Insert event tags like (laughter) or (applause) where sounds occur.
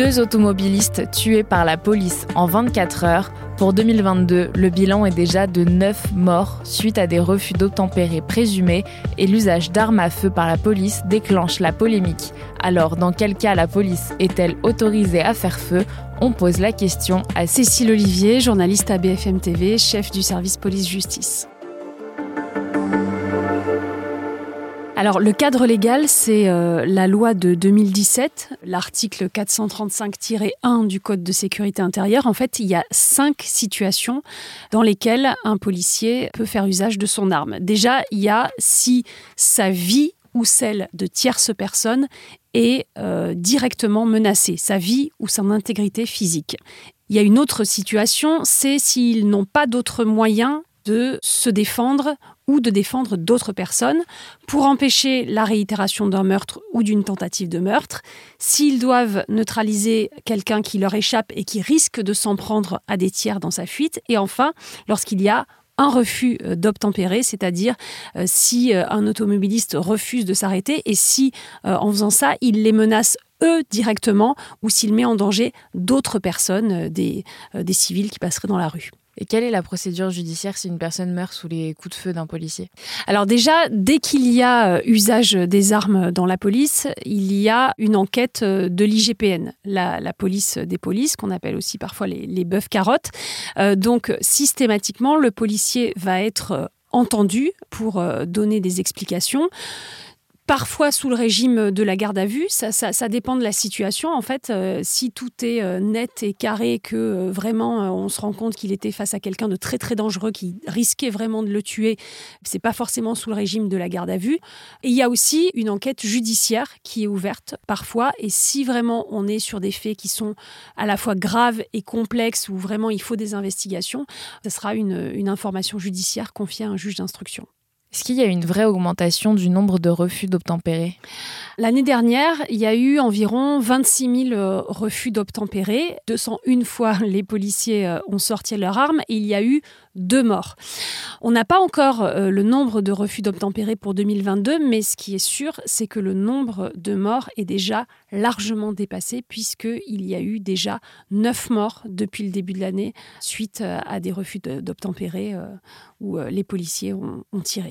Deux automobilistes tués par la police en 24 heures. Pour 2022, le bilan est déjà de 9 morts suite à des refus d'obtempérer présumés et l'usage d'armes à feu par la police déclenche la polémique. Alors, dans quel cas la police est-elle autorisée à faire feu? On pose la question à Cécile Olivier, journaliste à BFM TV, chef du service police-justice. Alors le cadre légal, c'est euh, la loi de 2017, l'article 435-1 du Code de sécurité intérieure. En fait, il y a cinq situations dans lesquelles un policier peut faire usage de son arme. Déjà, il y a si sa vie ou celle de tierces personnes est euh, directement menacée, sa vie ou son intégrité physique. Il y a une autre situation, c'est s'ils n'ont pas d'autres moyens de se défendre ou de défendre d'autres personnes pour empêcher la réitération d'un meurtre ou d'une tentative de meurtre, s'ils doivent neutraliser quelqu'un qui leur échappe et qui risque de s'en prendre à des tiers dans sa fuite, et enfin, lorsqu'il y a un refus euh, d'obtempérer, c'est-à-dire euh, si euh, un automobiliste refuse de s'arrêter et si, en faisant ça, il les menace eux directement ou s'il met en danger d'autres personnes, des, des civils qui passeraient dans la rue. Et quelle est la procédure judiciaire si une personne meurt sous les coups de feu d'un policier? Alors déjà, dès qu'il y a euh, usage des armes dans la police, il y a une enquête euh, de l'IGPN, la, police des polices, qu'on appelle aussi parfois les, bœufs carottes. Euh, donc systématiquement, le policier va être entendu pour donner des explications parfois sous le régime de la garde à vue. Ça, dépend de la situation. En fait, euh, si tout est euh, net et carré, que euh, vraiment on se rend compte qu'il était face à quelqu'un de très très dangereux qui risquait vraiment de le tuer, c'est pas forcément sous le régime de la garde à vue. Et il y a aussi une enquête judiciaire qui est ouverte parfois. Et si vraiment on est sur des faits qui sont à la fois graves et complexes, où vraiment il faut des investigations, ce sera une, une information judiciaire confiée à un juge d'instruction. Est-ce qu'il y a une vraie augmentation du nombre de refus d'obtempérer? L'année dernière, il y a eu environ 26 000 euh, refus d'obtempérer. 201 fois, (laughs) les policiers euh, ont sorti leurs armes et il y a eu deux morts. On n'a pas encore euh, le nombre de refus d'obtempérer pour 2022, mais ce qui est sûr, c'est que le nombre de morts est déjà largement dépassé puisqu'il y a eu déjà 9 morts depuis le début de l'année suite à des refus d'obtempérer où les policiers ont tiré.